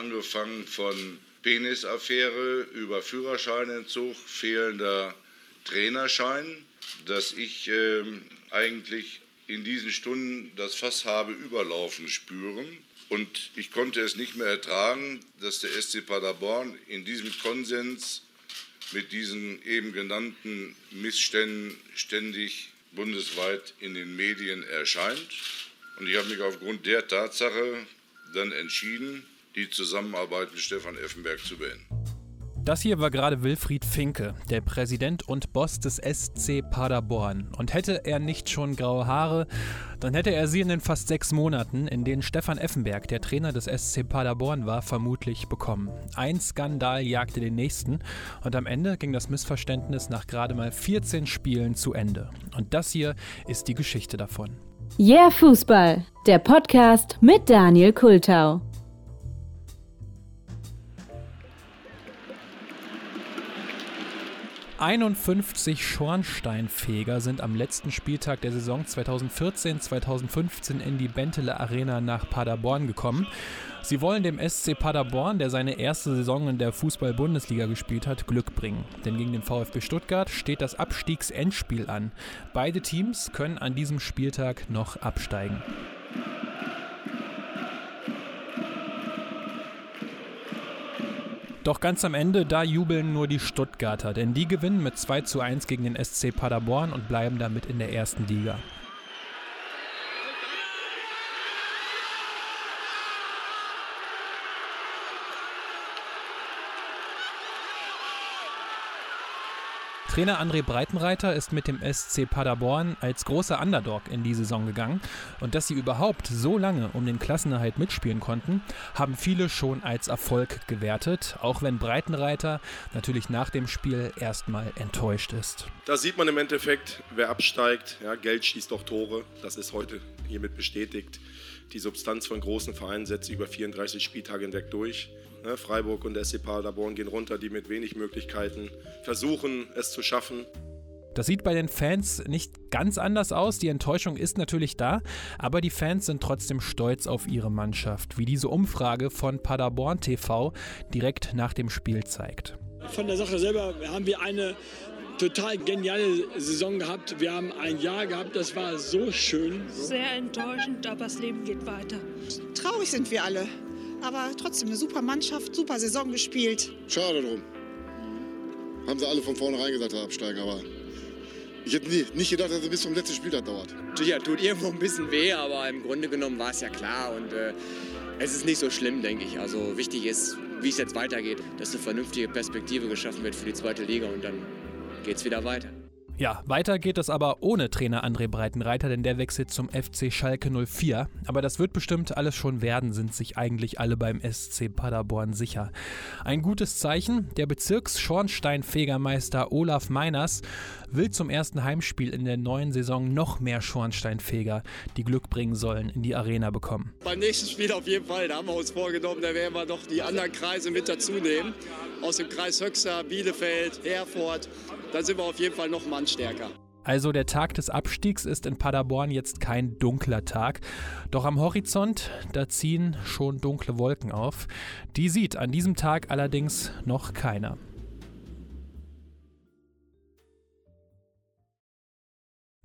angefangen von Penisaffäre über Führerscheinentzug, fehlender Trainerschein, dass ich äh, eigentlich in diesen Stunden das Fass habe überlaufen spüren. Und ich konnte es nicht mehr ertragen, dass der SC Paderborn in diesem Konsens mit diesen eben genannten Missständen ständig bundesweit in den Medien erscheint. Und ich habe mich aufgrund der Tatsache dann entschieden, die Zusammenarbeit mit Stefan Effenberg zu beenden. Das hier war gerade Wilfried Finke, der Präsident und Boss des SC Paderborn. Und hätte er nicht schon graue Haare, dann hätte er sie in den fast sechs Monaten, in denen Stefan Effenberg, der Trainer des SC Paderborn war, vermutlich bekommen. Ein Skandal jagte den nächsten und am Ende ging das Missverständnis nach gerade mal 14 Spielen zu Ende. Und das hier ist die Geschichte davon. Yeah Fußball, der Podcast mit Daniel Kultau. 51 Schornsteinfeger sind am letzten Spieltag der Saison 2014-2015 in die Bentele Arena nach Paderborn gekommen. Sie wollen dem SC Paderborn, der seine erste Saison in der Fußball-Bundesliga gespielt hat, Glück bringen. Denn gegen den VfB Stuttgart steht das Abstiegsendspiel an. Beide Teams können an diesem Spieltag noch absteigen. Doch ganz am Ende, da jubeln nur die Stuttgarter, denn die gewinnen mit 2 zu 1 gegen den SC Paderborn und bleiben damit in der ersten Liga. Trainer André Breitenreiter ist mit dem SC Paderborn als großer Underdog in die Saison gegangen. Und dass sie überhaupt so lange um den Klassenerhalt mitspielen konnten, haben viele schon als Erfolg gewertet, auch wenn Breitenreiter natürlich nach dem Spiel erstmal enttäuscht ist. Da sieht man im Endeffekt, wer absteigt. Ja, Geld schießt doch Tore. Das ist heute hiermit bestätigt. Die Substanz von großen Vereinen setzt sich über 34 Spieltage hinweg durch. Ne, Freiburg und der SC Paderborn gehen runter, die mit wenig Möglichkeiten versuchen, es zu schaffen. Das sieht bei den Fans nicht ganz anders aus. Die Enttäuschung ist natürlich da, aber die Fans sind trotzdem stolz auf ihre Mannschaft, wie diese Umfrage von Paderborn TV direkt nach dem Spiel zeigt. Von der Sache selber haben wir eine total geniale Saison gehabt. Wir haben ein Jahr gehabt, das war so schön. Sehr enttäuschend, aber das Leben geht weiter. Traurig sind wir alle. Aber trotzdem eine super Mannschaft, super Saison gespielt. Schade drum. Haben sie alle von vornherein gesagt, absteigen, aber ich hätte nie, nicht gedacht, dass es bis zum letzten Spieltag dauert. Ja, tut irgendwo ein bisschen weh, aber im Grunde genommen war es ja klar und äh, es ist nicht so schlimm, denke ich. Also wichtig ist, wie es jetzt weitergeht, dass eine vernünftige Perspektive geschaffen wird für die zweite Liga und dann geht es wieder weiter. Ja, weiter geht es aber ohne Trainer André Breitenreiter, denn der wechselt zum FC Schalke 04. Aber das wird bestimmt alles schon werden, sind sich eigentlich alle beim SC Paderborn sicher. Ein gutes Zeichen, der Bezirks-Schornsteinfegermeister Olaf Meiners will zum ersten Heimspiel in der neuen Saison noch mehr Schornsteinfeger, die Glück bringen sollen, in die Arena bekommen. Beim nächsten Spiel auf jeden Fall, da haben wir uns vorgenommen, da werden wir noch die anderen Kreise mit dazu nehmen. Aus dem Kreis Höxter, Bielefeld, Herford dann sind wir auf jeden Fall noch ein Mann stärker. Also der Tag des Abstiegs ist in Paderborn jetzt kein dunkler Tag. Doch am Horizont, da ziehen schon dunkle Wolken auf. Die sieht an diesem Tag allerdings noch keiner.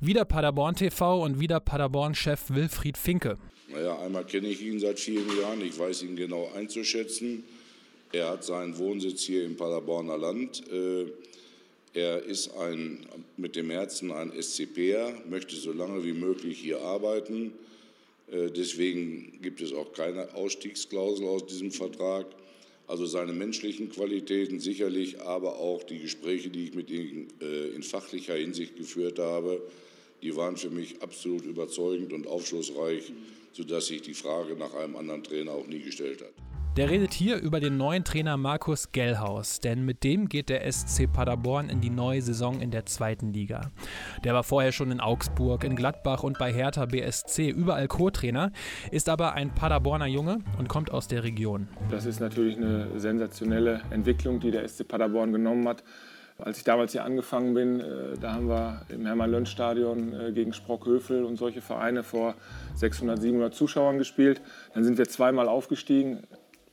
Wieder Paderborn TV und wieder Paderborn-Chef Wilfried Finke. Naja, einmal kenne ich ihn seit vielen Jahren, ich weiß ihn genau einzuschätzen. Er hat seinen Wohnsitz hier im Paderborner Land. Äh, er ist ein, mit dem Herzen ein SCPer, möchte so lange wie möglich hier arbeiten. Äh, deswegen gibt es auch keine Ausstiegsklausel aus diesem Vertrag. Also seine menschlichen Qualitäten sicherlich, aber auch die Gespräche, die ich mit ihm äh, in fachlicher Hinsicht geführt habe, die waren für mich absolut überzeugend und aufschlussreich, sodass sich die Frage nach einem anderen Trainer auch nie gestellt hat. Der redet hier über den neuen Trainer Markus Gellhaus, denn mit dem geht der SC Paderborn in die neue Saison in der zweiten Liga. Der war vorher schon in Augsburg, in Gladbach und bei Hertha BSC überall Co-Trainer, ist aber ein Paderborner Junge und kommt aus der Region. Das ist natürlich eine sensationelle Entwicklung, die der SC Paderborn genommen hat. Als ich damals hier angefangen bin, äh, da haben wir im Hermann-Lönn-Stadion äh, gegen Sprockhövel und solche Vereine vor 600, 700 Zuschauern gespielt. Dann sind wir zweimal aufgestiegen,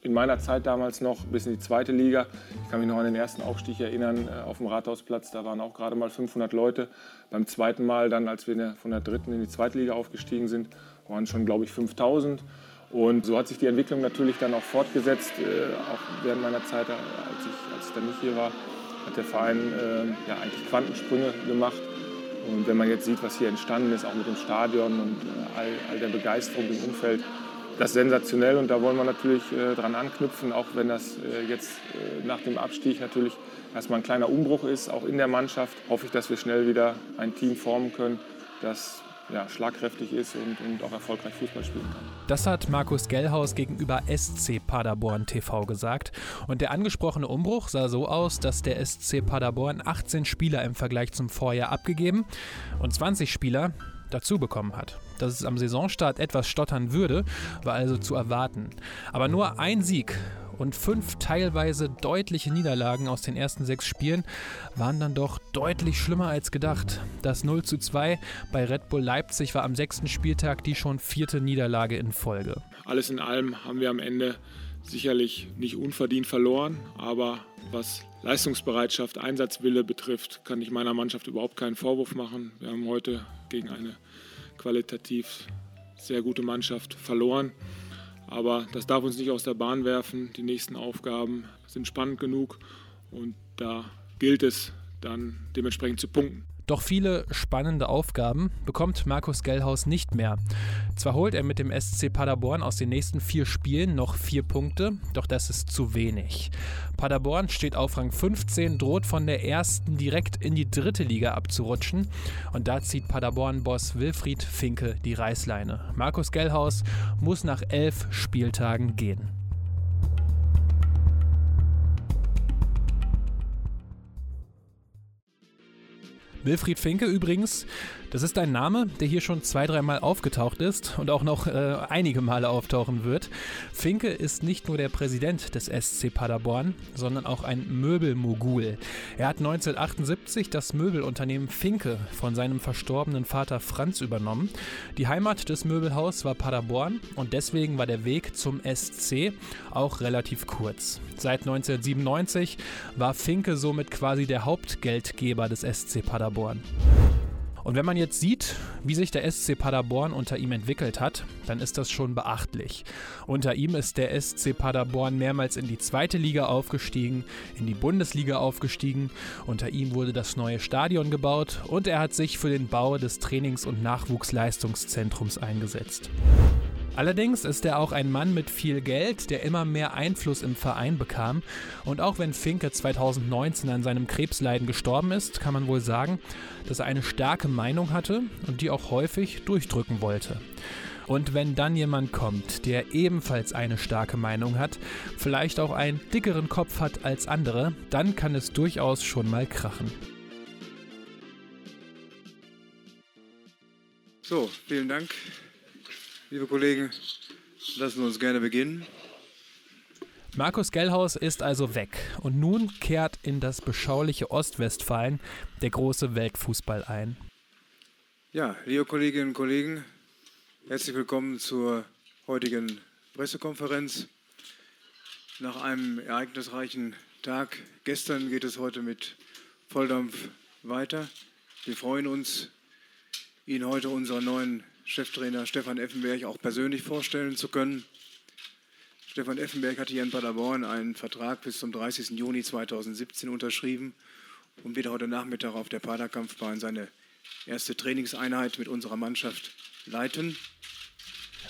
in meiner Zeit damals noch bis in die zweite Liga. Ich kann mich noch an den ersten Aufstieg erinnern äh, auf dem Rathausplatz. Da waren auch gerade mal 500 Leute. Beim zweiten Mal dann, als wir von der dritten in die zweite Liga aufgestiegen sind, waren schon, glaube ich, 5000. Und so hat sich die Entwicklung natürlich dann auch fortgesetzt. Auch während meiner Zeit, als ich, als ich dann nicht hier war, hat der Verein äh, ja, eigentlich Quantensprünge gemacht. Und wenn man jetzt sieht, was hier entstanden ist, auch mit dem Stadion und äh, all, all der Begeisterung im Umfeld, das ist sensationell und da wollen wir natürlich äh, dran anknüpfen, auch wenn das äh, jetzt äh, nach dem Abstieg natürlich erstmal ein kleiner Umbruch ist, auch in der Mannschaft. Hoffe ich, dass wir schnell wieder ein Team formen können, das ja, schlagkräftig ist und, und, auch erfolgreich Fußball spielen kann. Das hat Markus Gellhaus gegenüber SC Paderborn TV gesagt. Und der angesprochene Umbruch sah so aus, dass der SC Paderborn 18 Spieler im Vergleich zum Vorjahr abgegeben und 20 Spieler dazu bekommen hat. Dass es am Saisonstart etwas stottern würde, war also zu erwarten. Aber nur ein Sieg und fünf teilweise deutliche Niederlagen aus den ersten sechs Spielen waren dann doch deutlich schlimmer als gedacht. Das 0 zu 2 bei Red Bull Leipzig war am sechsten Spieltag die schon vierte Niederlage in Folge. Alles in allem haben wir am Ende sicherlich nicht unverdient verloren, aber was Leistungsbereitschaft, Einsatzwille betrifft, kann ich meiner Mannschaft überhaupt keinen Vorwurf machen. Wir haben heute gegen eine qualitativ sehr gute Mannschaft verloren. Aber das darf uns nicht aus der Bahn werfen. Die nächsten Aufgaben sind spannend genug und da gilt es dann dementsprechend zu punkten. Doch viele spannende Aufgaben bekommt Markus Gellhaus nicht mehr. Zwar holt er mit dem SC Paderborn aus den nächsten vier Spielen noch vier Punkte, doch das ist zu wenig. Paderborn steht auf Rang 15, droht von der ersten direkt in die dritte Liga abzurutschen und da zieht Paderborn-Boss Wilfried Finke die Reißleine. Markus Gellhaus muss nach elf Spieltagen gehen. Wilfried Finke übrigens das ist ein Name, der hier schon zwei, dreimal aufgetaucht ist und auch noch äh, einige Male auftauchen wird. Finke ist nicht nur der Präsident des SC Paderborn, sondern auch ein Möbelmogul. Er hat 1978 das Möbelunternehmen Finke von seinem verstorbenen Vater Franz übernommen. Die Heimat des Möbelhaus war Paderborn und deswegen war der Weg zum SC auch relativ kurz. Seit 1997 war Finke somit quasi der Hauptgeldgeber des SC Paderborn. Und wenn man jetzt sieht, wie sich der SC Paderborn unter ihm entwickelt hat, dann ist das schon beachtlich. Unter ihm ist der SC Paderborn mehrmals in die zweite Liga aufgestiegen, in die Bundesliga aufgestiegen, unter ihm wurde das neue Stadion gebaut und er hat sich für den Bau des Trainings- und Nachwuchsleistungszentrums eingesetzt. Allerdings ist er auch ein Mann mit viel Geld, der immer mehr Einfluss im Verein bekam. Und auch wenn Finke 2019 an seinem Krebsleiden gestorben ist, kann man wohl sagen, dass er eine starke Meinung hatte und die auch häufig durchdrücken wollte. Und wenn dann jemand kommt, der ebenfalls eine starke Meinung hat, vielleicht auch einen dickeren Kopf hat als andere, dann kann es durchaus schon mal krachen. So, vielen Dank. Liebe Kollegen, lassen wir uns gerne beginnen. Markus Gellhaus ist also weg und nun kehrt in das beschauliche Ostwestfalen der große Weltfußball ein. Ja, liebe Kolleginnen und Kollegen, herzlich willkommen zur heutigen Pressekonferenz. Nach einem ereignisreichen Tag gestern geht es heute mit Volldampf weiter. Wir freuen uns, Ihnen heute unseren neuen Cheftrainer Stefan Effenberg auch persönlich vorstellen zu können. Stefan Effenberg hat hier in Paderborn einen Vertrag bis zum 30. Juni 2017 unterschrieben und wird heute Nachmittag auf der Paderkampfbahn seine erste Trainingseinheit mit unserer Mannschaft leiten.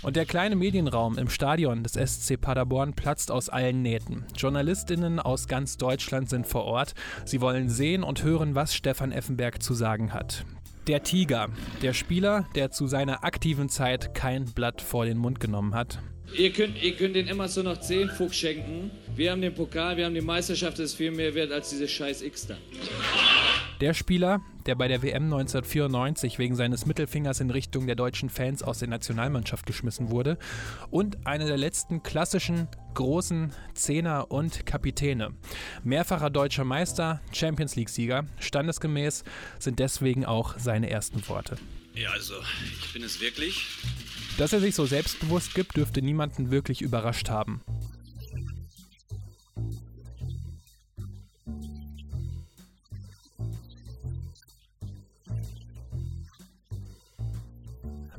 Und der kleine Medienraum im Stadion des SC Paderborn platzt aus allen Nähten. Journalistinnen aus ganz Deutschland sind vor Ort. Sie wollen sehen und hören, was Stefan Effenberg zu sagen hat. Der Tiger, der Spieler, der zu seiner aktiven Zeit kein Blatt vor den Mund genommen hat. Ihr könnt, ihr könnt den immer so noch 10 Fuchs schenken. Wir haben den Pokal, wir haben die Meisterschaft, das ist viel mehr wert als diese scheiß X da. Der Spieler, der bei der WM 1994 wegen seines Mittelfingers in Richtung der deutschen Fans aus der Nationalmannschaft geschmissen wurde. Und einer der letzten klassischen großen Zehner und Kapitäne. Mehrfacher deutscher Meister, Champions League-Sieger, standesgemäß sind deswegen auch seine ersten Worte. Ja, also, ich bin es wirklich. Dass er sich so selbstbewusst gibt, dürfte niemanden wirklich überrascht haben.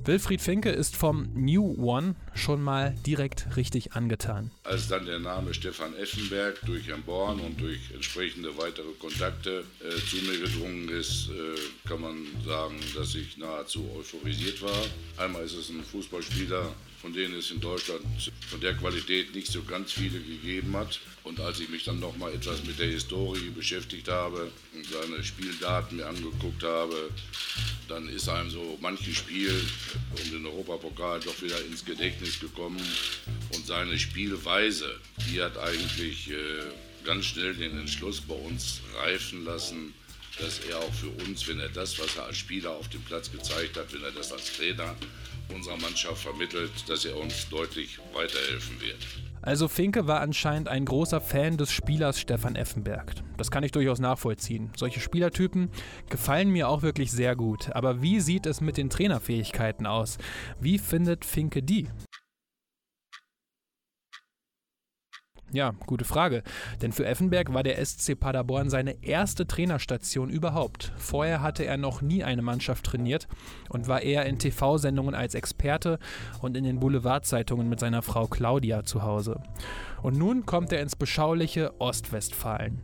Wilfried Finke ist vom New One schon mal direkt richtig angetan. Als dann der Name Stefan Effenberg durch Herrn Born und durch entsprechende weitere Kontakte äh, zu mir gedrungen ist, äh, kann man sagen, dass ich nahezu euphorisiert war. Einmal ist es ein Fußballspieler, von denen es in Deutschland von der Qualität nicht so ganz viele gegeben hat. Und als ich mich dann noch mal etwas mit der Historie beschäftigt habe und seine Spieldaten mir angeguckt habe, dann ist einem so manches Spiel um den Europapokal doch wieder ins Gedächtnis gekommen. Und seine Spielweise, die hat eigentlich äh, ganz schnell den Entschluss bei uns reifen lassen, dass er auch für uns, wenn er das, was er als Spieler auf dem Platz gezeigt hat, wenn er das als Trainer unserer Mannschaft vermittelt, dass er uns deutlich weiterhelfen wird. Also Finke war anscheinend ein großer Fan des Spielers Stefan Effenberg. Das kann ich durchaus nachvollziehen. Solche Spielertypen gefallen mir auch wirklich sehr gut. Aber wie sieht es mit den Trainerfähigkeiten aus? Wie findet Finke die? Ja, gute Frage. Denn für Effenberg war der SC Paderborn seine erste Trainerstation überhaupt. Vorher hatte er noch nie eine Mannschaft trainiert und war eher in TV-Sendungen als Experte und in den Boulevardzeitungen mit seiner Frau Claudia zu Hause. Und nun kommt er ins beschauliche Ostwestfalen.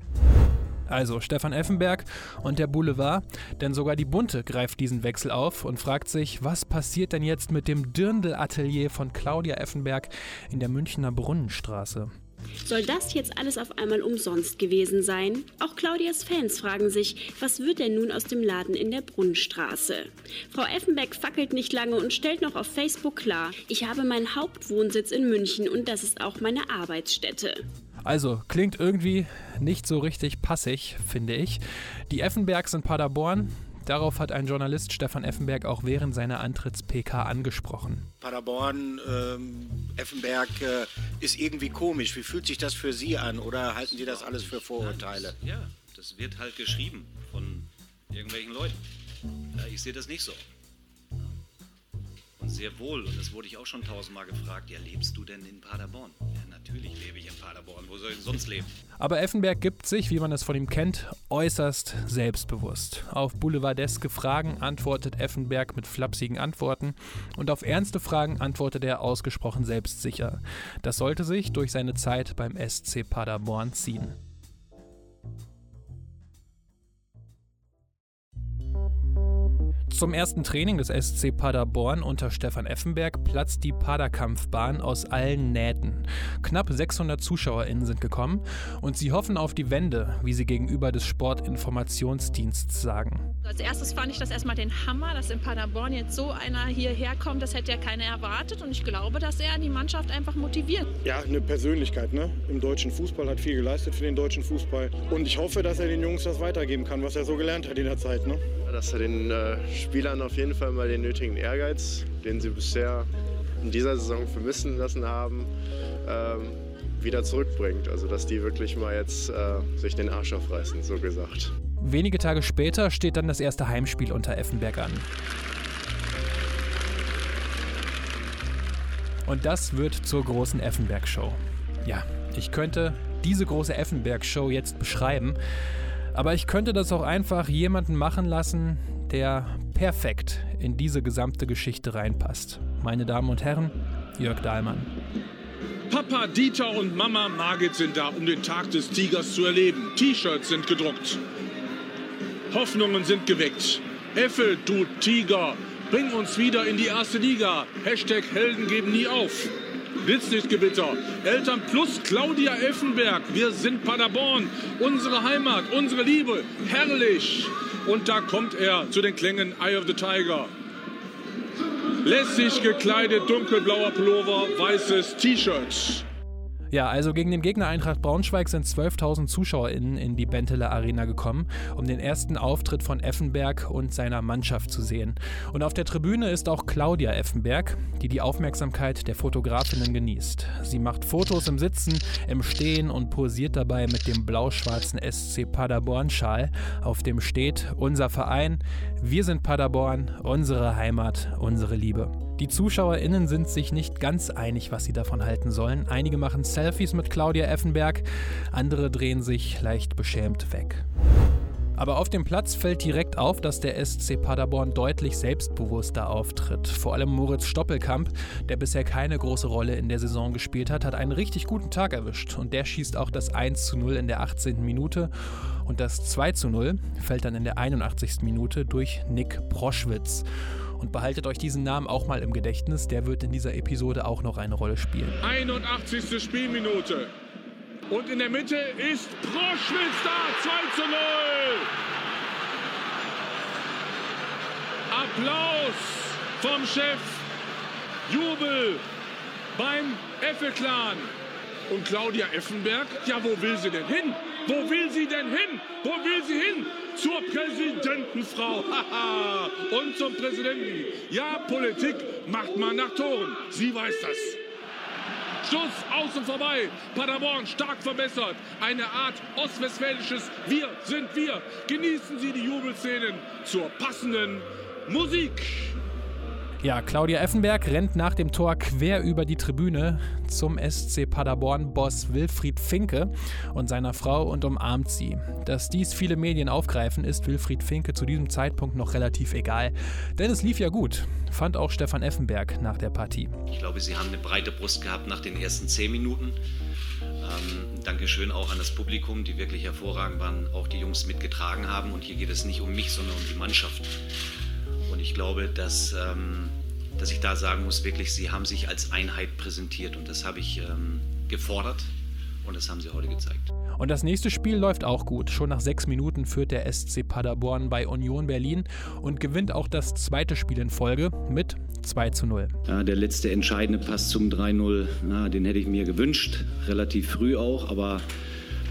Also Stefan Effenberg und der Boulevard, denn sogar die Bunte greift diesen Wechsel auf und fragt sich, was passiert denn jetzt mit dem Dirndl-Atelier von Claudia Effenberg in der Münchner Brunnenstraße? Soll das jetzt alles auf einmal umsonst gewesen sein? Auch Claudias Fans fragen sich, was wird denn nun aus dem Laden in der Brunnenstraße? Frau Effenberg fackelt nicht lange und stellt noch auf Facebook klar, ich habe meinen Hauptwohnsitz in München und das ist auch meine Arbeitsstätte. Also, klingt irgendwie nicht so richtig passig, finde ich. Die Effenbergs in Paderborn, Darauf hat ein Journalist Stefan Effenberg auch während seiner Antritts-PK angesprochen. Paderborn, ähm, Effenberg äh, ist irgendwie komisch. Wie fühlt sich das für Sie an oder halten Sie das alles für Vorurteile? Ja, das wird halt geschrieben von irgendwelchen Leuten. Ja, ich sehe das nicht so. Und sehr wohl, und das wurde ich auch schon tausendmal gefragt, ja, lebst du denn in Paderborn? Ja, natürlich lebe ich in Paderborn, wo soll ich sonst leben? Aber Effenberg gibt sich, wie man es von ihm kennt, äußerst selbstbewusst. Auf boulevardeske Fragen antwortet Effenberg mit flapsigen Antworten und auf ernste Fragen antwortet er ausgesprochen selbstsicher. Das sollte sich durch seine Zeit beim SC Paderborn ziehen. Zum ersten Training des SC Paderborn unter Stefan Effenberg platzt die Paderkampfbahn aus allen Nähten. Knapp 600 ZuschauerInnen sind gekommen und sie hoffen auf die Wende, wie sie gegenüber des Sportinformationsdienstes sagen. Als erstes fand ich das erstmal den Hammer, dass in Paderborn jetzt so einer hierher kommt. Das hätte ja keiner erwartet und ich glaube, dass er die Mannschaft einfach motiviert. Ja, eine Persönlichkeit ne? im deutschen Fußball, hat viel geleistet für den deutschen Fußball. Und ich hoffe, dass er den Jungs das weitergeben kann, was er so gelernt hat in der Zeit. Ne? Dass er den äh, Spielern auf jeden Fall mal den nötigen Ehrgeiz, den sie bisher in dieser Saison vermissen lassen haben, ähm, wieder zurückbringt. Also dass die wirklich mal jetzt äh, sich den Arsch aufreißen, so gesagt. Wenige Tage später steht dann das erste Heimspiel unter Effenberg an. Und das wird zur großen Effenberg-Show. Ja, ich könnte diese große Effenberg-Show jetzt beschreiben, aber ich könnte das auch einfach jemanden machen lassen, der perfekt in diese gesamte Geschichte reinpasst. Meine Damen und Herren, Jörg Dahlmann. Papa Dieter und Mama Margit sind da, um den Tag des Tigers zu erleben. T-Shirts sind gedruckt. Hoffnungen sind geweckt. Effel, du Tiger, bring uns wieder in die erste Liga. Hashtag Helden geben nie auf. Blitzlichtgewitter. Eltern plus Claudia Effenberg. Wir sind Paderborn. Unsere Heimat, unsere Liebe. Herrlich. Und da kommt er zu den Klängen Eye of the Tiger. Lässig gekleidet, dunkelblauer Pullover, weißes T-Shirt. Ja, also gegen den Gegner Eintracht Braunschweig sind 12.000 ZuschauerInnen in die Bentele Arena gekommen, um den ersten Auftritt von Effenberg und seiner Mannschaft zu sehen. Und auf der Tribüne ist auch Claudia Effenberg, die die Aufmerksamkeit der Fotografinnen genießt. Sie macht Fotos im Sitzen, im Stehen und posiert dabei mit dem blau-schwarzen SC Paderborn-Schal, auf dem steht Unser Verein, wir sind Paderborn, unsere Heimat, unsere Liebe. Die ZuschauerInnen sind sich nicht ganz einig, was sie davon halten sollen. Einige machen Selfies mit Claudia Effenberg, andere drehen sich leicht beschämt weg. Aber auf dem Platz fällt direkt auf, dass der SC Paderborn deutlich selbstbewusster auftritt. Vor allem Moritz Stoppelkamp, der bisher keine große Rolle in der Saison gespielt hat, hat einen richtig guten Tag erwischt. Und der schießt auch das 1 zu 0 in der 18. Minute. Und das 2 zu 0 fällt dann in der 81. Minute durch Nick Proschwitz. Und behaltet euch diesen Namen auch mal im Gedächtnis, der wird in dieser Episode auch noch eine Rolle spielen. 81. Spielminute. Und in der Mitte ist Proschwitz da, 2 zu 0. Applaus vom Chef, Jubel beim Effe-Clan. Und Claudia Effenberg, ja, wo will sie denn hin? Wo will sie denn hin? Wo will sie hin? Zur Präsidentenfrau. Und zum Präsidenten. Ja, Politik macht man nach Toren. Sie weiß das. Schuss außen vorbei. Paderborn stark verbessert. Eine Art ostwestfälisches Wir sind wir. Genießen Sie die Jubelszenen zur passenden Musik. Ja, Claudia Effenberg rennt nach dem Tor quer über die Tribüne zum SC Paderborn-Boss Wilfried Finke und seiner Frau und umarmt sie. Dass dies viele Medien aufgreifen, ist Wilfried Finke zu diesem Zeitpunkt noch relativ egal. Denn es lief ja gut, fand auch Stefan Effenberg nach der Partie. Ich glaube, sie haben eine breite Brust gehabt nach den ersten zehn Minuten. Ähm, Dankeschön auch an das Publikum, die wirklich hervorragend waren, auch die Jungs mitgetragen haben. Und hier geht es nicht um mich, sondern um die Mannschaft. Und ich glaube, dass, ähm, dass ich da sagen muss, wirklich, sie haben sich als Einheit präsentiert und das habe ich ähm, gefordert und das haben sie heute gezeigt. Und das nächste Spiel läuft auch gut. Schon nach sechs Minuten führt der SC Paderborn bei Union Berlin und gewinnt auch das zweite Spiel in Folge mit 2 zu 0. Ja, der letzte entscheidende Pass zum 3-0, den hätte ich mir gewünscht, relativ früh auch, aber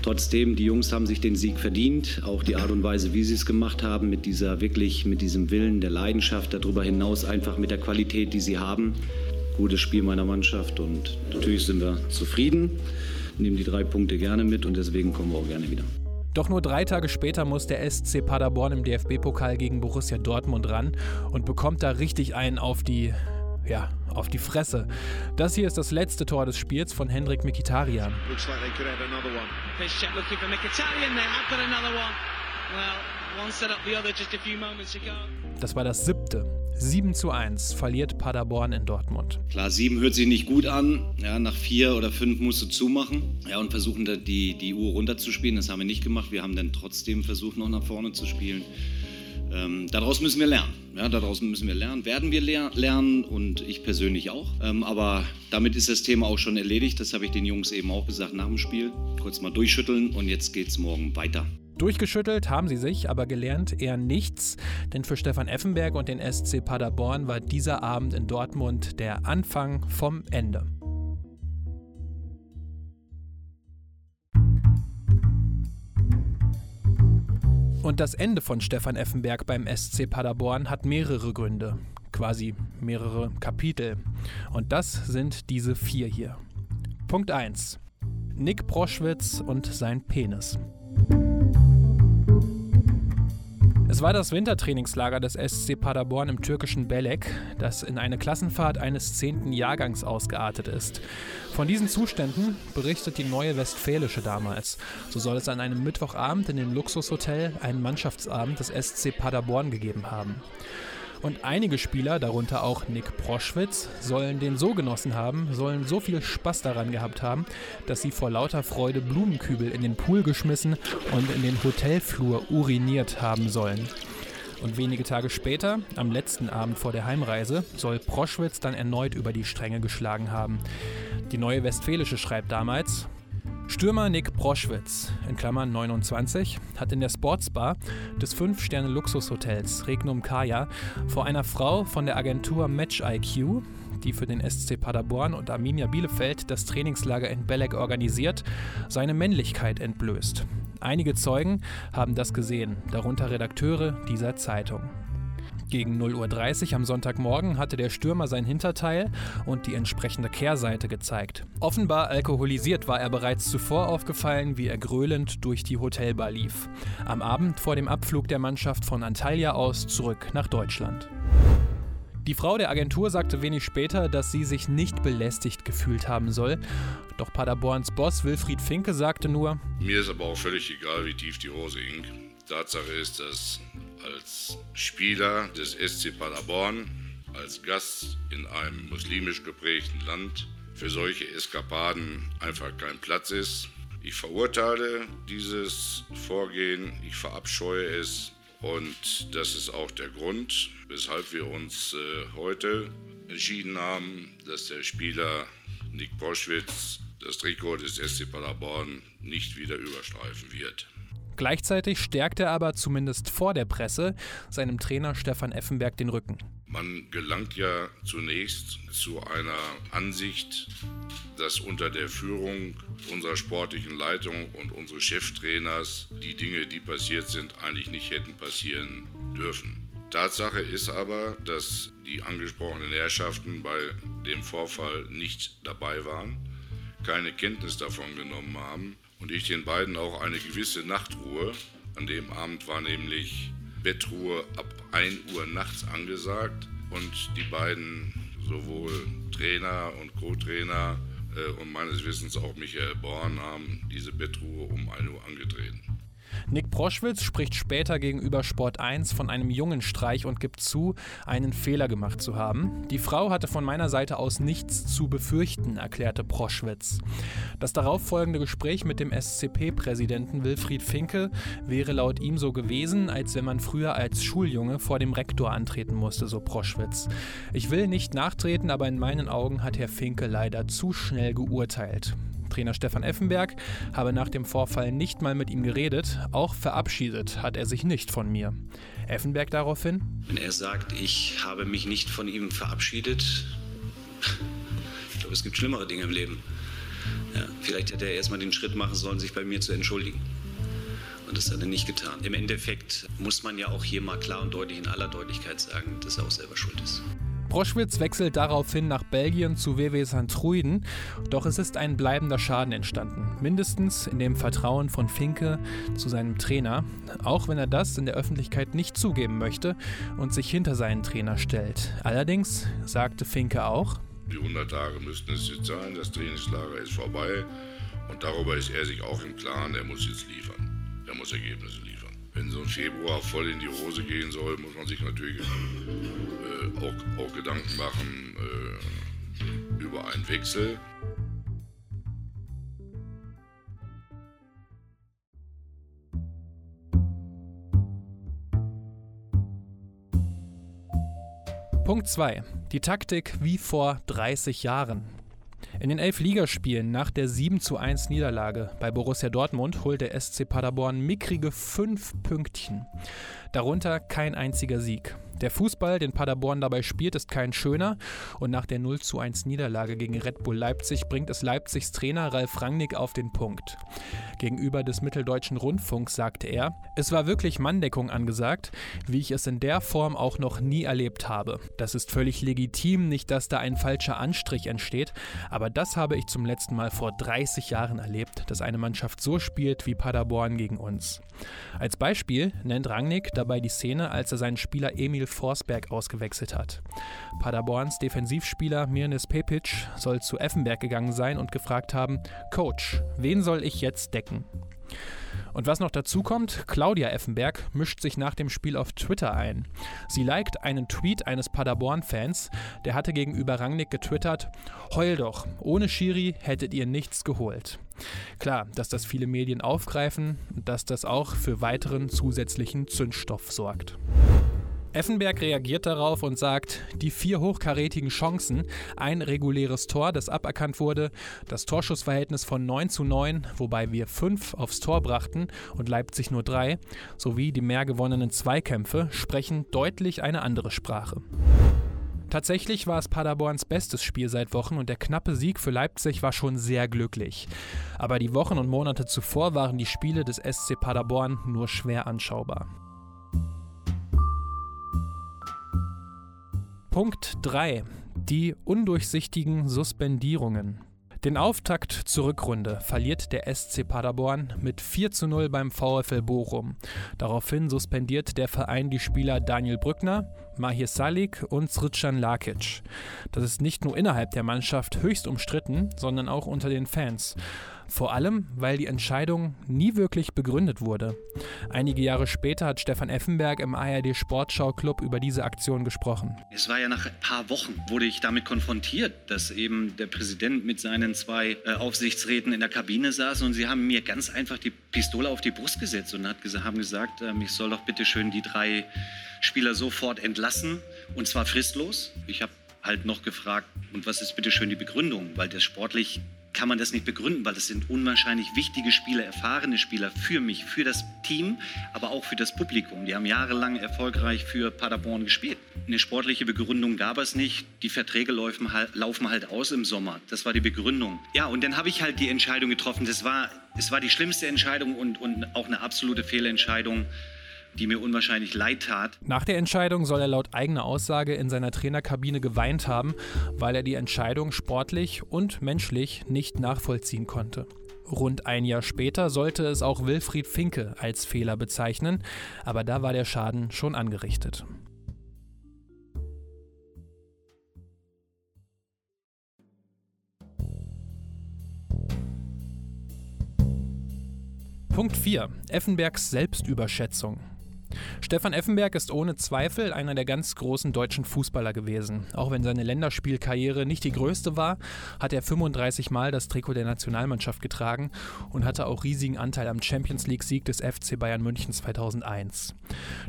Trotzdem, die Jungs haben sich den Sieg verdient. Auch die Art und Weise, wie sie es gemacht haben, mit dieser wirklich, mit diesem Willen der Leidenschaft, darüber hinaus einfach mit der Qualität, die sie haben. Gutes Spiel meiner Mannschaft und natürlich sind wir zufrieden, nehmen die drei Punkte gerne mit und deswegen kommen wir auch gerne wieder. Doch nur drei Tage später muss der SC Paderborn im DFB-Pokal gegen Borussia Dortmund ran und bekommt da richtig einen auf die ja, auf die Fresse. Das hier ist das letzte Tor des Spiels von Hendrik Mikitarian. Das war das siebte. 7 zu 1 verliert Paderborn in Dortmund. Klar, 7 hört sich nicht gut an. Ja, nach 4 oder 5 musst du zumachen ja, und versuchen, die, die Uhr runterzuspielen. Das haben wir nicht gemacht. Wir haben dann trotzdem versucht, noch nach vorne zu spielen. Ähm, daraus müssen wir lernen. Ja, daraus müssen wir lernen, werden wir ler lernen und ich persönlich auch. Ähm, aber damit ist das Thema auch schon erledigt. Das habe ich den Jungs eben auch gesagt nach dem Spiel. Kurz mal durchschütteln und jetzt geht es morgen weiter. Durchgeschüttelt haben sie sich, aber gelernt eher nichts, denn für Stefan Effenberg und den SC Paderborn war dieser Abend in Dortmund der Anfang vom Ende. Und das Ende von Stefan Effenberg beim SC Paderborn hat mehrere Gründe, quasi mehrere Kapitel. Und das sind diese vier hier. Punkt 1. Nick Proschwitz und sein Penis. Es war das Wintertrainingslager des SC Paderborn im türkischen Belek, das in eine Klassenfahrt eines zehnten Jahrgangs ausgeartet ist. Von diesen Zuständen berichtet die Neue Westfälische damals. So soll es an einem Mittwochabend in dem Luxushotel einen Mannschaftsabend des SC Paderborn gegeben haben. Und einige Spieler, darunter auch Nick Proschwitz, sollen den so genossen haben, sollen so viel Spaß daran gehabt haben, dass sie vor lauter Freude Blumenkübel in den Pool geschmissen und in den Hotelflur uriniert haben sollen. Und wenige Tage später, am letzten Abend vor der Heimreise, soll Proschwitz dann erneut über die Stränge geschlagen haben. Die Neue Westfälische schreibt damals, Stürmer Nick Proschwitz, in Klammern 29, hat in der Sportsbar des 5-Sterne-Luxushotels Regnum Kaya vor einer Frau von der Agentur Match IQ, die für den SC Paderborn und Arminia Bielefeld das Trainingslager in Belek organisiert, seine Männlichkeit entblößt. Einige Zeugen haben das gesehen, darunter Redakteure dieser Zeitung. Gegen 0.30 Uhr am Sonntagmorgen hatte der Stürmer sein Hinterteil und die entsprechende Kehrseite gezeigt. Offenbar alkoholisiert war er bereits zuvor aufgefallen, wie er gröhlend durch die Hotelbar lief. Am Abend vor dem Abflug der Mannschaft von Antalya aus zurück nach Deutschland. Die Frau der Agentur sagte wenig später, dass sie sich nicht belästigt gefühlt haben soll. Doch Paderborns Boss Wilfried Finke sagte nur: Mir ist aber auch völlig egal, wie tief die Hose hing. Tatsache ist, dass als Spieler des SC Paderborn, als Gast in einem muslimisch geprägten Land für solche Eskapaden einfach kein Platz ist. Ich verurteile dieses Vorgehen, ich verabscheue es und das ist auch der Grund, weshalb wir uns äh, heute entschieden haben, dass der Spieler Nick Boschwitz das Trikot des SC Paderborn nicht wieder überstreifen wird. Gleichzeitig stärkt er aber zumindest vor der Presse seinem Trainer Stefan Effenberg den Rücken. Man gelangt ja zunächst zu einer Ansicht, dass unter der Führung unserer sportlichen Leitung und unseres Cheftrainers die Dinge, die passiert sind, eigentlich nicht hätten passieren dürfen. Tatsache ist aber, dass die angesprochenen Herrschaften bei dem Vorfall nicht dabei waren, keine Kenntnis davon genommen haben und ich den beiden auch eine gewisse Nachtruhe, an dem Abend war nämlich Bettruhe ab 1 Uhr nachts angesagt und die beiden, sowohl Trainer und Co-Trainer äh, und meines Wissens auch Michael Born, haben diese Bettruhe um 1 Uhr angetreten. Nick Proschwitz spricht später gegenüber Sport 1 von einem jungen Streich und gibt zu, einen Fehler gemacht zu haben. Die Frau hatte von meiner Seite aus nichts zu befürchten, erklärte Proschwitz. Das darauffolgende Gespräch mit dem SCP-Präsidenten Wilfried Finke wäre laut ihm so gewesen, als wenn man früher als Schuljunge vor dem Rektor antreten musste, so Proschwitz. Ich will nicht nachtreten, aber in meinen Augen hat Herr Finke leider zu schnell geurteilt. Trainer Stefan Effenberg habe nach dem Vorfall nicht mal mit ihm geredet, auch verabschiedet hat er sich nicht von mir. Effenberg daraufhin? Wenn er sagt, ich habe mich nicht von ihm verabschiedet, ich glaube, es gibt schlimmere Dinge im Leben. Ja, vielleicht hätte er erstmal den Schritt machen sollen, sich bei mir zu entschuldigen. Und das hat er nicht getan. Im Endeffekt muss man ja auch hier mal klar und deutlich in aller Deutlichkeit sagen, dass er auch selber schuld ist. Broschwitz wechselt daraufhin nach Belgien zu WW St. Truiden, doch es ist ein bleibender Schaden entstanden. Mindestens in dem Vertrauen von Finke zu seinem Trainer, auch wenn er das in der Öffentlichkeit nicht zugeben möchte und sich hinter seinen Trainer stellt. Allerdings sagte Finke auch, die 100 Tage müssten es jetzt sein, das Trainingslager ist vorbei und darüber ist er sich auch im Klaren, er muss jetzt liefern. Er muss Ergebnisse liefern wenn so ein Februar voll in die Hose gehen soll, muss man sich natürlich äh, auch, auch, Gedanken machen äh, über einen Wechsel. Punkt 2. Die Taktik wie vor 30 Jahren. In den elf Ligaspielen nach der 7 zu 1 Niederlage bei Borussia Dortmund holt der SC Paderborn mickrige fünf Pünktchen. Darunter kein einziger Sieg. Der Fußball, den Paderborn dabei spielt, ist kein schöner und nach der 0 zu 1 Niederlage gegen Red Bull Leipzig bringt es Leipzigs Trainer Ralf Rangnick auf den Punkt. Gegenüber des Mitteldeutschen Rundfunks sagte er, es war wirklich Manndeckung angesagt, wie ich es in der Form auch noch nie erlebt habe. Das ist völlig legitim, nicht dass da ein falscher Anstrich entsteht, aber das habe ich zum letzten Mal vor 30 Jahren erlebt, dass eine Mannschaft so spielt wie Paderborn gegen uns. Als Beispiel nennt Rangnick dabei die Szene, als er seinen Spieler Emil Forsberg ausgewechselt hat. Paderborns Defensivspieler Mirnes Pepic soll zu Effenberg gegangen sein und gefragt haben: Coach, wen soll ich jetzt decken? Und was noch dazu kommt, Claudia Effenberg mischt sich nach dem Spiel auf Twitter ein. Sie liked einen Tweet eines Paderborn-Fans, der hatte gegenüber Rangnick getwittert: Heul doch, ohne Schiri hättet ihr nichts geholt. Klar, dass das viele Medien aufgreifen und dass das auch für weiteren zusätzlichen Zündstoff sorgt. Effenberg reagiert darauf und sagt, die vier hochkarätigen Chancen, ein reguläres Tor, das aberkannt wurde, das Torschussverhältnis von 9 zu 9, wobei wir 5 aufs Tor brachten und Leipzig nur 3, sowie die mehr gewonnenen Zweikämpfe sprechen deutlich eine andere Sprache. Tatsächlich war es Paderborns bestes Spiel seit Wochen und der knappe Sieg für Leipzig war schon sehr glücklich. Aber die Wochen und Monate zuvor waren die Spiele des SC Paderborn nur schwer anschaubar. Punkt 3. Die undurchsichtigen Suspendierungen. Den Auftakt zur Rückrunde verliert der SC Paderborn mit 4 zu 0 beim VfL Bochum. Daraufhin suspendiert der Verein die Spieler Daniel Brückner, Mahir Salik und Sritschan Lakic. Das ist nicht nur innerhalb der Mannschaft höchst umstritten, sondern auch unter den Fans. Vor allem, weil die Entscheidung nie wirklich begründet wurde. Einige Jahre später hat Stefan Effenberg im ARD Sportschau Club über diese Aktion gesprochen. Es war ja nach ein paar Wochen, wurde ich damit konfrontiert, dass eben der Präsident mit seinen zwei äh, Aufsichtsräten in der Kabine saß und sie haben mir ganz einfach die Pistole auf die Brust gesetzt und hat, haben gesagt, äh, ich soll doch bitte schön die drei Spieler sofort entlassen und zwar fristlos. Ich habe halt noch gefragt, und was ist bitte schön die Begründung? Weil das sportlich kann man das nicht begründen, weil das sind unwahrscheinlich wichtige Spieler, erfahrene Spieler für mich, für das Team, aber auch für das Publikum. Die haben jahrelang erfolgreich für Paderborn gespielt. Eine sportliche Begründung gab es nicht. Die Verträge laufen halt, laufen halt aus im Sommer. Das war die Begründung. Ja, und dann habe ich halt die Entscheidung getroffen. Das war, es war die schlimmste Entscheidung und, und auch eine absolute Fehlentscheidung die mir unwahrscheinlich leid tat. Nach der Entscheidung soll er laut eigener Aussage in seiner Trainerkabine geweint haben, weil er die Entscheidung sportlich und menschlich nicht nachvollziehen konnte. Rund ein Jahr später sollte es auch Wilfried Finke als Fehler bezeichnen, aber da war der Schaden schon angerichtet. Punkt 4. Effenbergs Selbstüberschätzung. Stefan Effenberg ist ohne Zweifel einer der ganz großen deutschen Fußballer gewesen. Auch wenn seine Länderspielkarriere nicht die größte war, hat er 35 Mal das Trikot der Nationalmannschaft getragen und hatte auch riesigen Anteil am Champions League-Sieg des FC Bayern München 2001.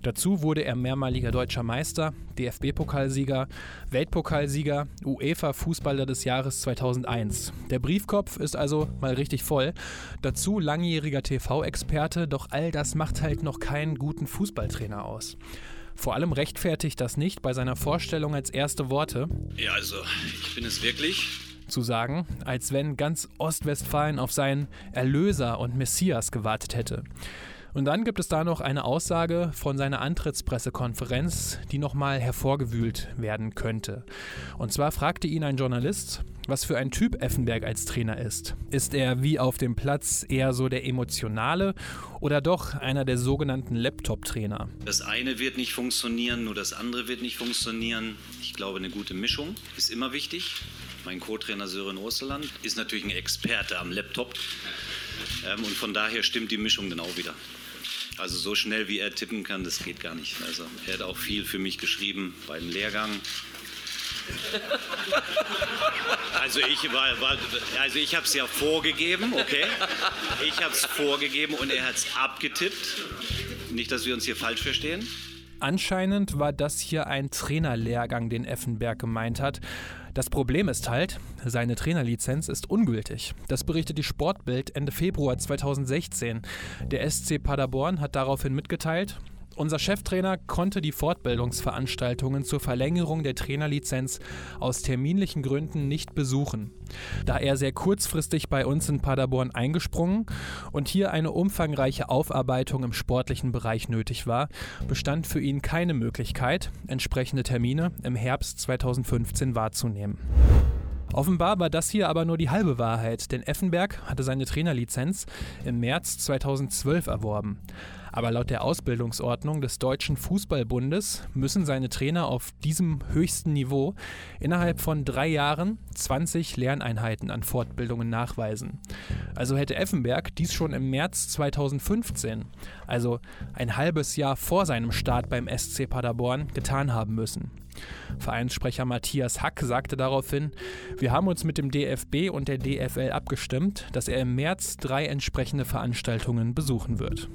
Dazu wurde er mehrmaliger deutscher Meister, DFB-Pokalsieger, Weltpokalsieger, UEFA-Fußballer des Jahres 2001. Der Briefkopf ist also mal richtig voll. Dazu langjähriger TV-Experte, doch all das macht halt noch keinen guten Fußballer. Fußballtrainer aus. Vor allem rechtfertigt das nicht bei seiner Vorstellung als erste Worte. Ja, also ich bin es wirklich. Zu sagen, als wenn ganz Ostwestfalen auf seinen Erlöser und Messias gewartet hätte. Und dann gibt es da noch eine Aussage von seiner Antrittspressekonferenz, die nochmal hervorgewühlt werden könnte. Und zwar fragte ihn ein Journalist, was für ein Typ Effenberg als Trainer ist. Ist er wie auf dem Platz eher so der emotionale oder doch einer der sogenannten Laptop-Trainer? Das eine wird nicht funktionieren, nur das andere wird nicht funktionieren. Ich glaube, eine gute Mischung ist immer wichtig. Mein Co-Trainer Sören Osterland ist natürlich ein Experte am Laptop. Ähm, und von daher stimmt die Mischung auch wieder. Also so schnell wie er tippen kann, das geht gar nicht. Also er hat auch viel für mich geschrieben beim Lehrgang. Also ich war, war also ich habe es ja vorgegeben, okay? Ich habe es vorgegeben und er hat es abgetippt. Nicht, dass wir uns hier falsch verstehen. Anscheinend war das hier ein Trainerlehrgang, den Effenberg gemeint hat. Das Problem ist halt, seine Trainerlizenz ist ungültig. Das berichtet die Sportbild Ende Februar 2016. Der SC Paderborn hat daraufhin mitgeteilt, unser Cheftrainer konnte die Fortbildungsveranstaltungen zur Verlängerung der Trainerlizenz aus terminlichen Gründen nicht besuchen. Da er sehr kurzfristig bei uns in Paderborn eingesprungen und hier eine umfangreiche Aufarbeitung im sportlichen Bereich nötig war, bestand für ihn keine Möglichkeit, entsprechende Termine im Herbst 2015 wahrzunehmen. Offenbar war das hier aber nur die halbe Wahrheit, denn Effenberg hatte seine Trainerlizenz im März 2012 erworben. Aber laut der Ausbildungsordnung des Deutschen Fußballbundes müssen seine Trainer auf diesem höchsten Niveau innerhalb von drei Jahren 20 Lerneinheiten an Fortbildungen nachweisen. Also hätte Effenberg dies schon im März 2015, also ein halbes Jahr vor seinem Start beim SC Paderborn, getan haben müssen. Vereinssprecher Matthias Hack sagte daraufhin, wir haben uns mit dem DFB und der DFL abgestimmt, dass er im März drei entsprechende Veranstaltungen besuchen wird.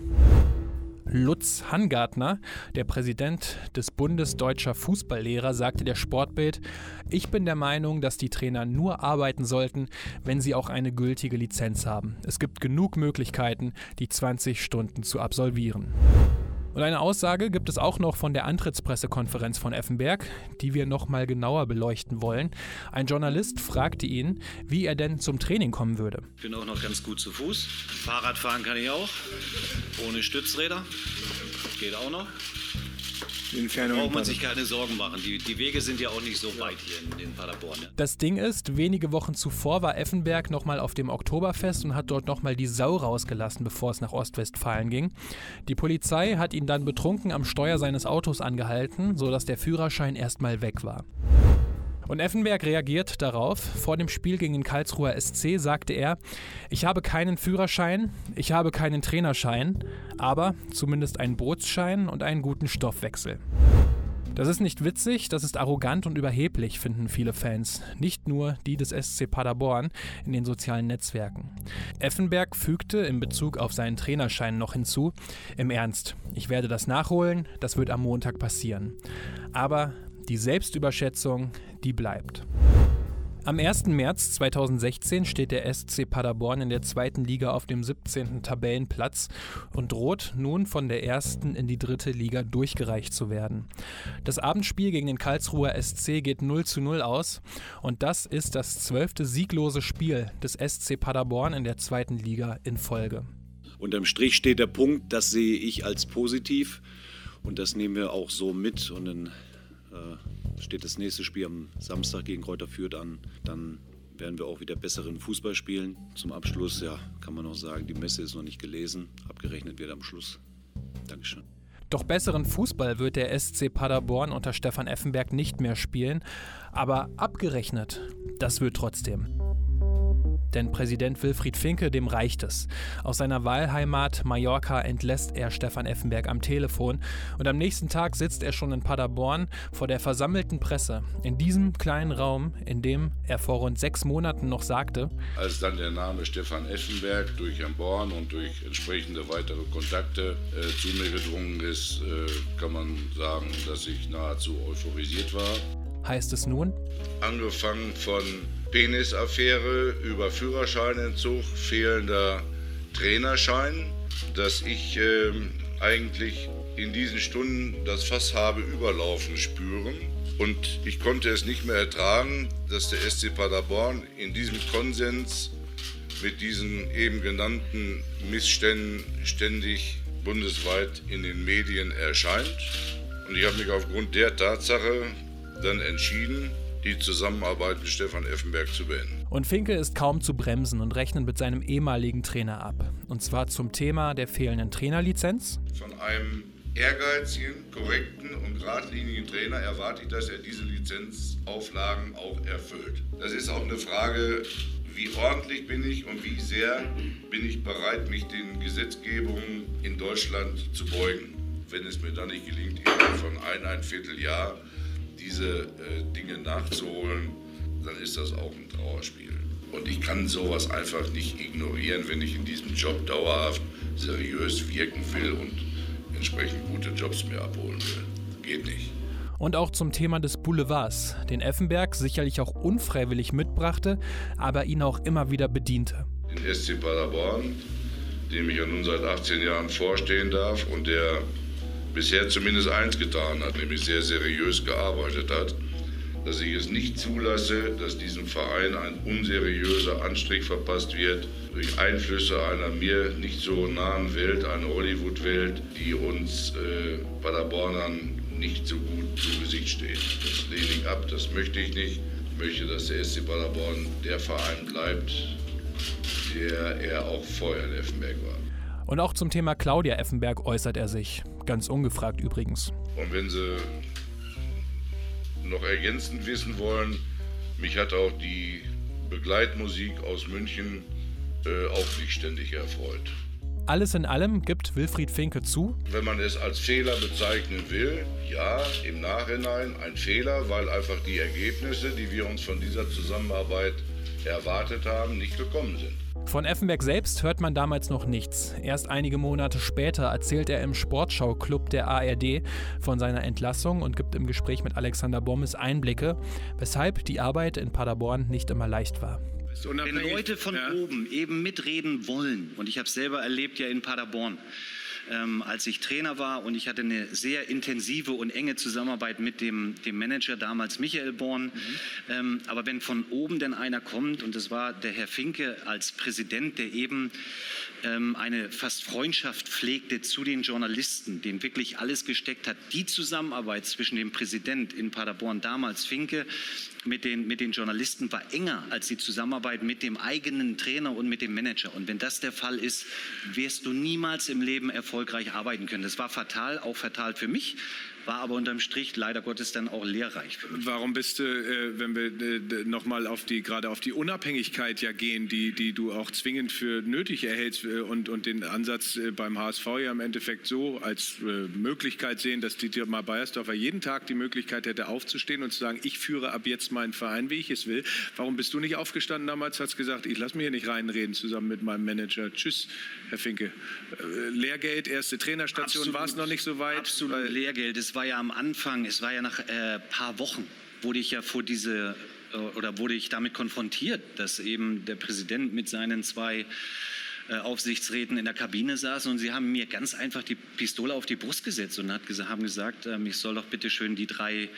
Lutz Hangartner, der Präsident des Bundes deutscher Fußballlehrer, sagte der Sportbild, ich bin der Meinung, dass die Trainer nur arbeiten sollten, wenn sie auch eine gültige Lizenz haben. Es gibt genug Möglichkeiten, die 20 Stunden zu absolvieren. Und eine Aussage gibt es auch noch von der Antrittspressekonferenz von Effenberg, die wir noch mal genauer beleuchten wollen. Ein Journalist fragte ihn, wie er denn zum Training kommen würde. Ich bin auch noch ganz gut zu Fuß. Fahrradfahren kann ich auch, ohne Stützräder. Geht auch noch. Entfernung braucht man sich keine Sorgen machen. Die, die Wege sind ja auch nicht so weit hier in, in Paderborn. Ja. Das Ding ist, wenige Wochen zuvor war Effenberg nochmal auf dem Oktoberfest und hat dort nochmal die Sau rausgelassen, bevor es nach Ostwestfalen ging. Die Polizei hat ihn dann betrunken am Steuer seines Autos angehalten, sodass der Führerschein erstmal weg war. Und Effenberg reagiert darauf. Vor dem Spiel gegen den Karlsruher SC sagte er, ich habe keinen Führerschein, ich habe keinen Trainerschein, aber zumindest einen Bootsschein und einen guten Stoffwechsel. Das ist nicht witzig, das ist arrogant und überheblich, finden viele Fans. Nicht nur die des SC Paderborn in den sozialen Netzwerken. Effenberg fügte in Bezug auf seinen Trainerschein noch hinzu, im Ernst, ich werde das nachholen, das wird am Montag passieren. Aber die Selbstüberschätzung, die bleibt. Am 1. März 2016 steht der SC Paderborn in der zweiten Liga auf dem 17. Tabellenplatz und droht nun von der ersten in die dritte Liga durchgereicht zu werden. Das Abendspiel gegen den Karlsruher SC geht 0 zu 0 aus und das ist das zwölfte sieglose Spiel des SC Paderborn in der zweiten Liga in Folge. Unterm Strich steht der Punkt, das sehe ich als positiv und das nehmen wir auch so mit und dann äh, steht das nächste Spiel am Samstag gegen Kräuter Fürth an. Dann werden wir auch wieder besseren Fußball spielen. Zum Abschluss, ja, kann man noch sagen, die Messe ist noch nicht gelesen. Abgerechnet wird am Schluss. Dankeschön. Doch besseren Fußball wird der SC Paderborn unter Stefan Effenberg nicht mehr spielen. Aber abgerechnet, das wird trotzdem. Denn Präsident Wilfried Finke, dem reicht es. Aus seiner Wahlheimat Mallorca entlässt er Stefan Effenberg am Telefon und am nächsten Tag sitzt er schon in Paderborn vor der versammelten Presse. In diesem kleinen Raum, in dem er vor rund sechs Monaten noch sagte, als dann der Name Stefan Effenberg durch Herrn Born und durch entsprechende weitere Kontakte äh, zu mir gedrungen ist, äh, kann man sagen, dass ich nahezu euphorisiert war. Heißt es nun? Angefangen von Penisaffäre über Führerscheinentzug, fehlender Trainerschein, dass ich äh, eigentlich in diesen Stunden das Fass habe überlaufen spüren. Und ich konnte es nicht mehr ertragen, dass der SC Paderborn in diesem Konsens mit diesen eben genannten Missständen ständig bundesweit in den Medien erscheint. Und ich habe mich aufgrund der Tatsache dann entschieden, die Zusammenarbeit mit Stefan Effenberg zu beenden. Und Finke ist kaum zu bremsen und rechnet mit seinem ehemaligen Trainer ab. Und zwar zum Thema der fehlenden Trainerlizenz. Von einem ehrgeizigen, korrekten und geradlinigen Trainer erwarte ich, dass er diese Lizenzauflagen auch erfüllt. Das ist auch eine Frage, wie ordentlich bin ich und wie sehr bin ich bereit, mich den Gesetzgebungen in Deutschland zu beugen. Wenn es mir dann nicht gelingt, innerhalb von ein, ein Vierteljahr diese äh, Dinge nachzuholen, dann ist das auch ein Trauerspiel. Und ich kann sowas einfach nicht ignorieren, wenn ich in diesem Job dauerhaft seriös wirken will und entsprechend gute Jobs mir abholen will. Geht nicht. Und auch zum Thema des Boulevards, den Effenberg sicherlich auch unfreiwillig mitbrachte, aber ihn auch immer wieder bediente. Den SC Paderborn, dem ich ja nun seit 18 Jahren vorstehen darf und der bisher zumindest eins getan hat, nämlich sehr seriös gearbeitet hat, dass ich es nicht zulasse, dass diesem Verein ein unseriöser Anstrich verpasst wird durch Einflüsse einer mir nicht so nahen Welt, einer Hollywood-Welt, die uns äh, Paderbornern nicht so gut zu Gesicht steht. Das lehne ich ab, das möchte ich nicht. Ich möchte, dass der SC Paderborn der Verein bleibt, der er auch vorher in Effenberg war. Und auch zum Thema Claudia Effenberg äußert er sich. Ganz ungefragt übrigens. Und wenn Sie noch ergänzend wissen wollen, mich hat auch die Begleitmusik aus München äh, auch nicht ständig erfreut. Alles in allem gibt Wilfried Finke zu. Wenn man es als Fehler bezeichnen will, ja, im Nachhinein ein Fehler, weil einfach die Ergebnisse, die wir uns von dieser Zusammenarbeit erwartet haben, nicht gekommen sind. Von Effenberg selbst hört man damals noch nichts. Erst einige Monate später erzählt er im Sportschau-Club der ARD von seiner Entlassung und gibt im Gespräch mit Alexander Bommes Einblicke, weshalb die Arbeit in Paderborn nicht immer leicht war. Wenn Leute von ja. oben eben mitreden wollen, und ich habe es selber erlebt ja in Paderborn, ähm, als ich Trainer war und ich hatte eine sehr intensive und enge Zusammenarbeit mit dem, dem Manager damals Michael Born. Mhm. Ähm, aber wenn von oben denn einer kommt und das war der Herr Finke als Präsident, der eben ähm, eine fast Freundschaft pflegte zu den Journalisten, den wirklich alles gesteckt hat. Die Zusammenarbeit zwischen dem Präsident in Paderborn damals, Finke, mit den, mit den Journalisten war enger als die Zusammenarbeit mit dem eigenen Trainer und mit dem Manager. Und wenn das der Fall ist, wirst du niemals im Leben erfolgreich arbeiten können. Das war fatal, auch fatal für mich, war aber unterm Strich leider Gottes dann auch lehrreich. Mich. Warum bist du, äh, wenn wir äh, nochmal auf die, gerade auf die Unabhängigkeit ja gehen, die, die du auch zwingend für nötig erhältst äh, und, und den Ansatz beim HSV ja im Endeffekt so als Möglichkeit sehen, dass Dietmar Beiersdorfer jeden Tag die Möglichkeit hätte aufzustehen und zu sagen, ich führe ab jetzt meinen Verein, wie ich es will. Warum bist du nicht aufgestanden damals, hast gesagt, ich lasse mir hier nicht reinreden zusammen mit meinem Manager. Tschüss, Herr Finke. Lehrgeld, erste Trainerstation, war es noch nicht so weit? Absolut Lehrgeld. Es war ja am Anfang, es war ja nach ein äh, paar Wochen, wurde ich ja vor diese äh, oder wurde ich damit konfrontiert, dass eben der Präsident mit seinen zwei äh, Aufsichtsräten in der Kabine saß und sie haben mir ganz einfach die Pistole auf die Brust gesetzt und hat, haben gesagt, ähm, ich soll doch bitte schön die drei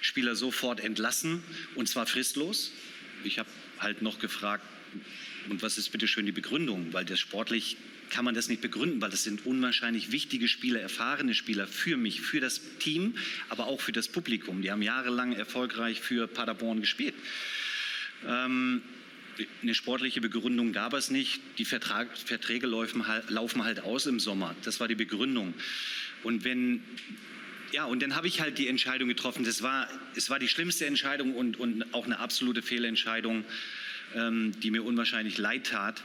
Spieler sofort entlassen und zwar fristlos. Ich habe halt noch gefragt, und was ist bitte schön die Begründung, weil das sportlich kann man das nicht begründen, weil das sind unwahrscheinlich wichtige Spieler, erfahrene Spieler für mich, für das Team, aber auch für das Publikum. Die haben jahrelang erfolgreich für Paderborn gespielt. Ähm, eine sportliche Begründung gab es nicht. Die Vertrag, Verträge laufen halt, laufen halt aus im Sommer. Das war die Begründung. Und wenn ja, und dann habe ich halt die Entscheidung getroffen. Das war, es war die schlimmste Entscheidung und, und auch eine absolute Fehlentscheidung, ähm, die mir unwahrscheinlich leid tat.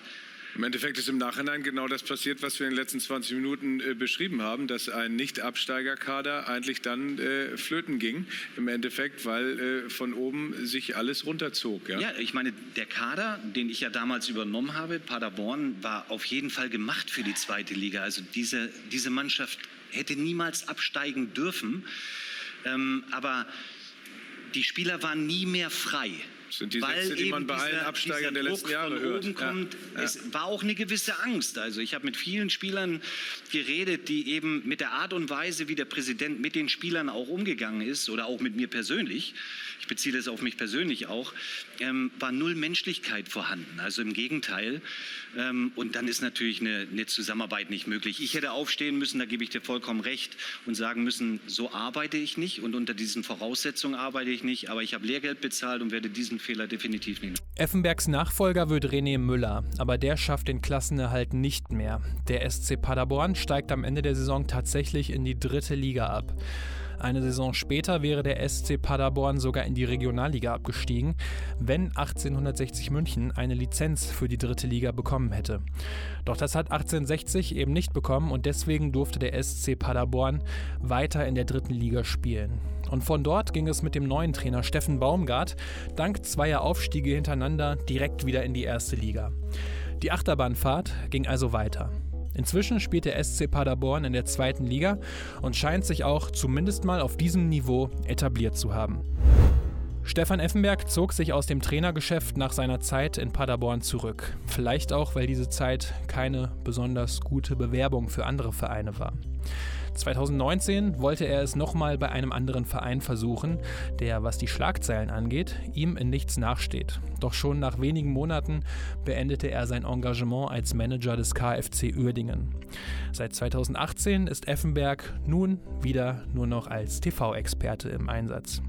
Im Endeffekt ist im Nachhinein genau das passiert, was wir in den letzten 20 Minuten äh, beschrieben haben, dass ein Nicht-Absteigerkader eigentlich dann äh, flöten ging, im Endeffekt, weil äh, von oben sich alles runterzog. Ja? ja, ich meine, der Kader, den ich ja damals übernommen habe, Paderborn, war auf jeden Fall gemacht für die zweite Liga. Also diese, diese Mannschaft hätte niemals absteigen dürfen. Ähm, aber die Spieler waren nie mehr frei. Das sind die weil Sätze, die man bei dieser, allen Absteigern der letzten Jahre hört. Kommt. Ja. Es war auch eine gewisse Angst. Also ich habe mit vielen Spielern geredet, die eben mit der Art und Weise, wie der Präsident mit den Spielern auch umgegangen ist oder auch mit mir persönlich, ich beziehe das auf mich persönlich auch, ähm, war null Menschlichkeit vorhanden. Also im Gegenteil. Ähm, und dann ist natürlich eine, eine Zusammenarbeit nicht möglich. Ich hätte aufstehen müssen, da gebe ich dir vollkommen recht, und sagen müssen, so arbeite ich nicht und unter diesen Voraussetzungen arbeite ich nicht, aber ich habe Lehrgeld bezahlt und werde diesen Fehler definitiv nicht. Effenbergs Nachfolger wird René Müller, aber der schafft den Klassenerhalt nicht mehr. Der SC Paderborn steigt am Ende der Saison tatsächlich in die dritte Liga ab. Eine Saison später wäre der SC Paderborn sogar in die Regionalliga abgestiegen, wenn 1860 München eine Lizenz für die dritte Liga bekommen hätte. Doch das hat 1860 eben nicht bekommen und deswegen durfte der SC Paderborn weiter in der dritten Liga spielen. Und von dort ging es mit dem neuen Trainer Steffen Baumgart dank zweier Aufstiege hintereinander direkt wieder in die erste Liga. Die Achterbahnfahrt ging also weiter. Inzwischen spielt der SC Paderborn in der zweiten Liga und scheint sich auch zumindest mal auf diesem Niveau etabliert zu haben. Stefan Effenberg zog sich aus dem Trainergeschäft nach seiner Zeit in Paderborn zurück. Vielleicht auch, weil diese Zeit keine besonders gute Bewerbung für andere Vereine war. 2019 wollte er es nochmal bei einem anderen Verein versuchen, der, was die Schlagzeilen angeht, ihm in nichts nachsteht. Doch schon nach wenigen Monaten beendete er sein Engagement als Manager des KfC Uerdingen. Seit 2018 ist Effenberg nun wieder nur noch als TV-Experte im Einsatz.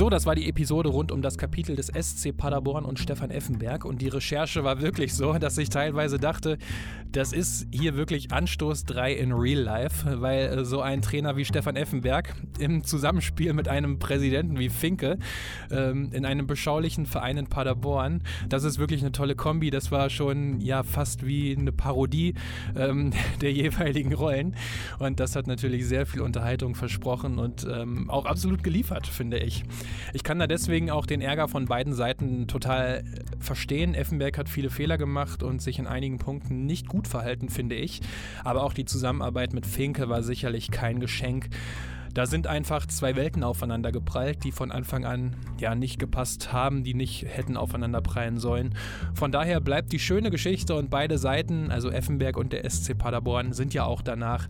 So, das war die Episode rund um das Kapitel des SC Paderborn und Stefan Effenberg. Und die Recherche war wirklich so, dass ich teilweise dachte, das ist hier wirklich Anstoß 3 in Real Life, weil äh, so ein Trainer wie Stefan Effenberg im Zusammenspiel mit einem Präsidenten wie Finke ähm, in einem beschaulichen Verein in Paderborn, das ist wirklich eine tolle Kombi. Das war schon ja fast wie eine Parodie ähm, der jeweiligen Rollen. Und das hat natürlich sehr viel Unterhaltung versprochen und ähm, auch absolut geliefert, finde ich. Ich kann da deswegen auch den Ärger von beiden Seiten total verstehen. Effenberg hat viele Fehler gemacht und sich in einigen Punkten nicht gut verhalten, finde ich. Aber auch die Zusammenarbeit mit Finke war sicherlich kein Geschenk. Da sind einfach zwei Welten aufeinander geprallt, die von Anfang an ja nicht gepasst haben, die nicht hätten aufeinander prallen sollen. Von daher bleibt die schöne Geschichte und beide Seiten, also Effenberg und der SC Paderborn, sind ja auch danach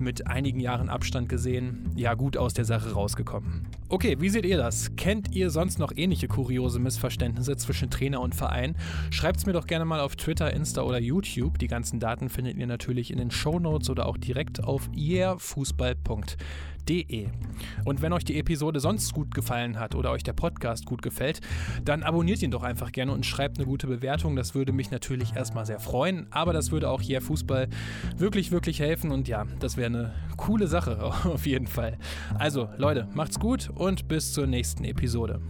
mit einigen Jahren Abstand gesehen, ja gut aus der Sache rausgekommen. Okay, wie seht ihr das? Kennt ihr sonst noch ähnliche kuriose Missverständnisse zwischen Trainer und Verein? Schreibt es mir doch gerne mal auf Twitter, Insta oder YouTube. Die ganzen Daten findet ihr natürlich in den Show Notes oder auch direkt auf yeahfußball.de. www.fußballmachspielchen.de. Und wenn euch die Episode sonst gut gefallen hat oder euch der Podcast gut gefällt, dann abonniert ihn doch einfach gerne und schreibt eine gute Bewertung. Das würde mich natürlich erstmal sehr freuen, aber das würde auch hier Fußball wirklich, wirklich helfen und ja, das wäre eine coole Sache auf jeden Fall. Also Leute, macht's gut und bis zur nächsten Episode.